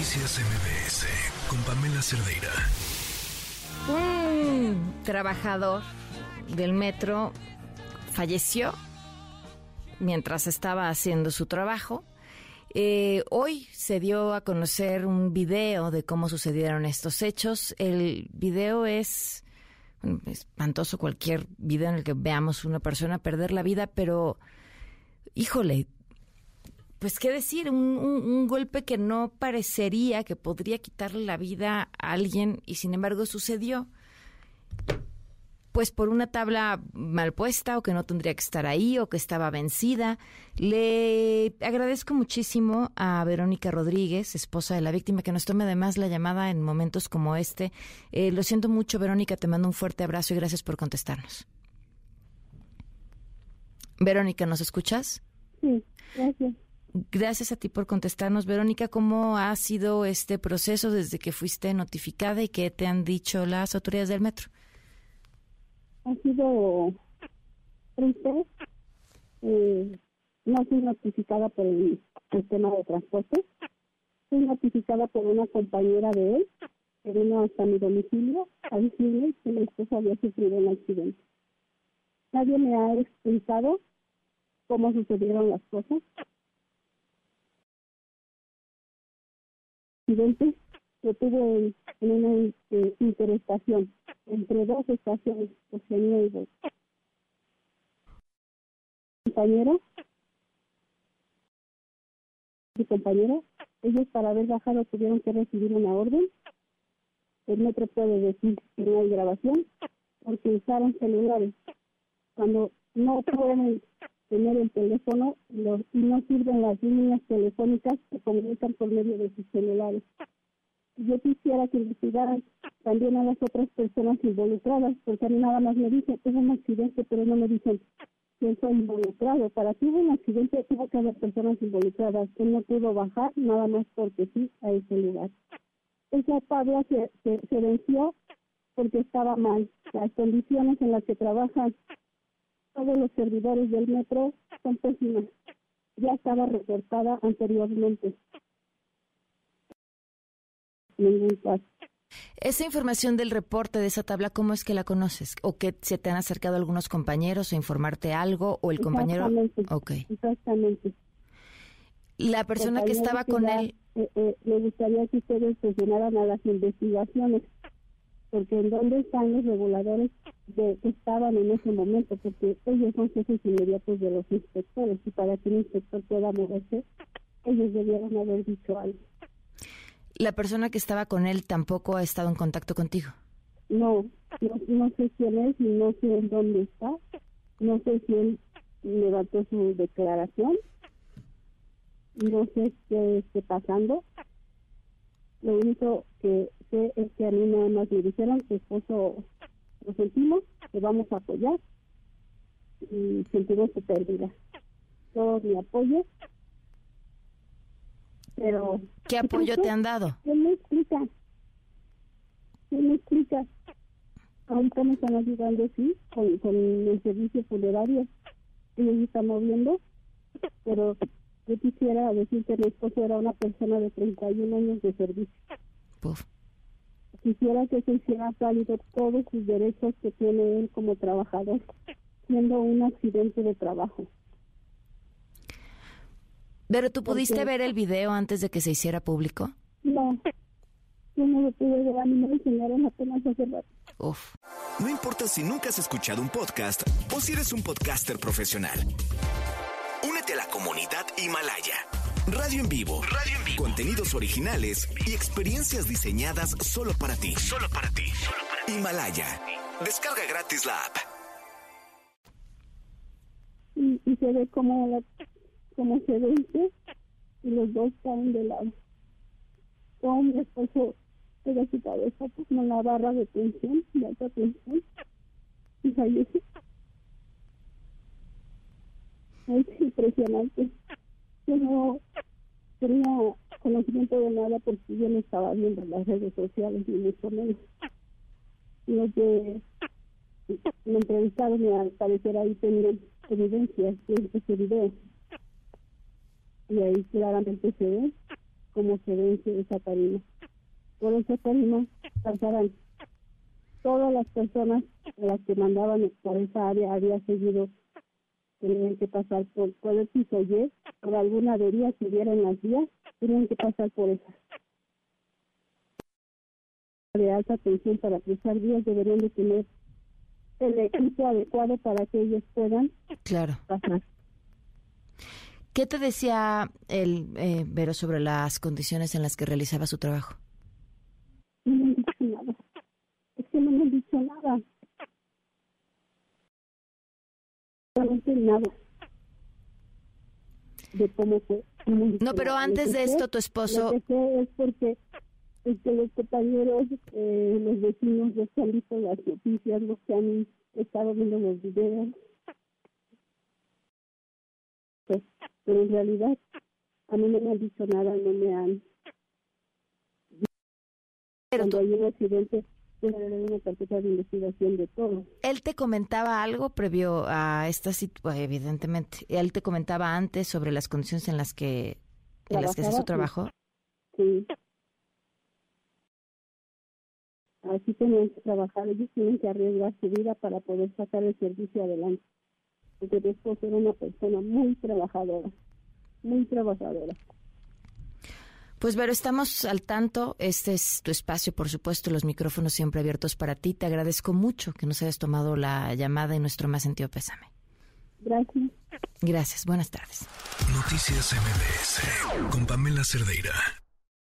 Noticias MBS con Pamela Cerdeira. Un trabajador del metro falleció mientras estaba haciendo su trabajo. Eh, hoy se dio a conocer un video de cómo sucedieron estos hechos. El video es espantoso, cualquier video en el que veamos una persona perder la vida, pero híjole, pues qué decir, un, golpe que no parecería que podría quitarle la vida a alguien y sin embargo sucedió. Pues por una tabla mal puesta o que no tendría que estar ahí o que estaba vencida. Le agradezco muchísimo a Verónica Rodríguez, esposa de la víctima, que nos tome además la llamada en momentos como este. Eh, lo siento mucho, Verónica, te mando un fuerte abrazo y gracias por contestarnos. Verónica, ¿nos escuchas? Sí, gracias. Gracias a ti por contestarnos, Verónica. ¿Cómo ha sido este proceso desde que fuiste notificada y qué te han dicho las autoridades del metro? Ha sido triste. Eh, no soy notificada por el sistema de transporte. Soy notificada por una compañera de él que vino hasta mi domicilio a decirme que mi esposa había sufrido un accidente. Nadie me ha explicado cómo sucedieron las cosas accidente que tuvo en, una este, interestación entre dos estaciones, Oceanía y dos. Compañero, mi compañero, ellos para haber bajado tuvieron que recibir una orden. El metro puede decir que no hay grabación porque usaron celulares. Cuando no pueden tener el teléfono los, y no sirven las líneas telefónicas que comunican por medio de sus celulares. Yo quisiera que investigaran también a las otras personas involucradas, porque a mí nada más me dicen, es un accidente, pero no me dicen quién fue involucrado. Para que hubo un accidente tuvo que haber personas involucradas. Él no pudo bajar nada más porque sí a ese lugar. Esa tabla se, se, se venció porque estaba mal. Las condiciones en las que trabajan todos los servidores del metro son pésimas. Ya estaba reportada anteriormente. Ningún caso. Esa información del reporte de esa tabla, ¿cómo es que la conoces? ¿O que se te han acercado algunos compañeros a informarte algo? ¿O el compañero? Okay. Exactamente. La persona que estaba con él... Eh, eh, me gustaría que ustedes presionaran a las investigaciones porque en dónde están los reguladores de, que estaban en ese momento, porque ellos son jefes inmediatos de los inspectores y para que un inspector pueda moverse, ellos debieron haber dicho algo. ¿La persona que estaba con él tampoco ha estado en contacto contigo? No, no, sé quién es y no sé en dónde está. No sé si él levantó su declaración. No sé qué esté pasando. Lo único que sé es que a mí nada más me dijeron que esposo lo sentimos, que vamos a apoyar y sentimos su pérdida. Todo mi apoyo. Pero... ¿Qué apoyo te han dado? ¿Quién me explica? ¿Quién me explica? Ahorita me están ayudando, sí, con, con el servicio funerario. Ellos están moviendo, pero yo quisiera decir que mi esposo era una persona de 31 años de servicio. Quisiera que se hiciera válido todos sus derechos que tiene él como trabajador, siendo un accidente de trabajo. Pero tú pudiste ver el video antes de que se hiciera público? No, yo no lo pude ver, a mí me enseñaron apenas hace rato. Uf. No importa si nunca has escuchado un podcast o si eres un podcaster profesional. Únete a la comunidad Himalaya. Radio en vivo. Radio en vivo. Contenidos originales y experiencias diseñadas solo para ti. Solo para ti. Himalaya. Descarga gratis la app. Y, se ve como, la, como se vence y los dos caen de lado. Todo mi esposo pega su cabeza pues, con la barra de tensión, de alta tensión, y fallece es impresionante. No tenía conocimiento de nada porque yo no estaba viendo las redes sociales ni mucho menos. Lo que me entrevistaron y al parecer ahí tenían evidencias de ese video. Y ahí claramente se ve cómo se vence esa tarima. Por esa tarima pasarán todas las personas a las que mandaban por esa área había seguido tenían que pasar por, el piso Y, por alguna avería que hubiera en las vías, tenían que pasar por esa. De alta tensión para cruzar vías deberían de tener el equipo adecuado para que ellos puedan claro. pasar. ¿Qué te decía el eh, Vero sobre las condiciones en las que realizaba su trabajo? No me han dicho nada. Es que no me han dicho nada. Realmente nada. De cómo fue. No, pero antes de esto, tu esposo. Lo que sé es porque es que los compañeros, eh, los vecinos, los que han visto las noticias, los que han estado viendo los videos. Pues, pero en realidad, a mí no me han dicho nada, no me han. Pero Cuando tú- hay un accidente, debe de haber una carpeta de investigación de todo. él te comentaba algo previo a esta situación, evidentemente. Él te comentaba antes sobre las condiciones en las que en las que hace su trabajo. Sí. Así tenían que trabajar, ellos tienen que arriesgar su vida para poder sacar el servicio adelante. Porque esposo era una persona muy trabajadora, muy trabajadora. Pues Vero, estamos al tanto. Este es tu espacio, por supuesto, los micrófonos siempre abiertos para ti. Te agradezco mucho que nos hayas tomado la llamada y nuestro más sentido pésame. Gracias. Gracias, buenas tardes. Noticias MBS con Pamela Cerdeira.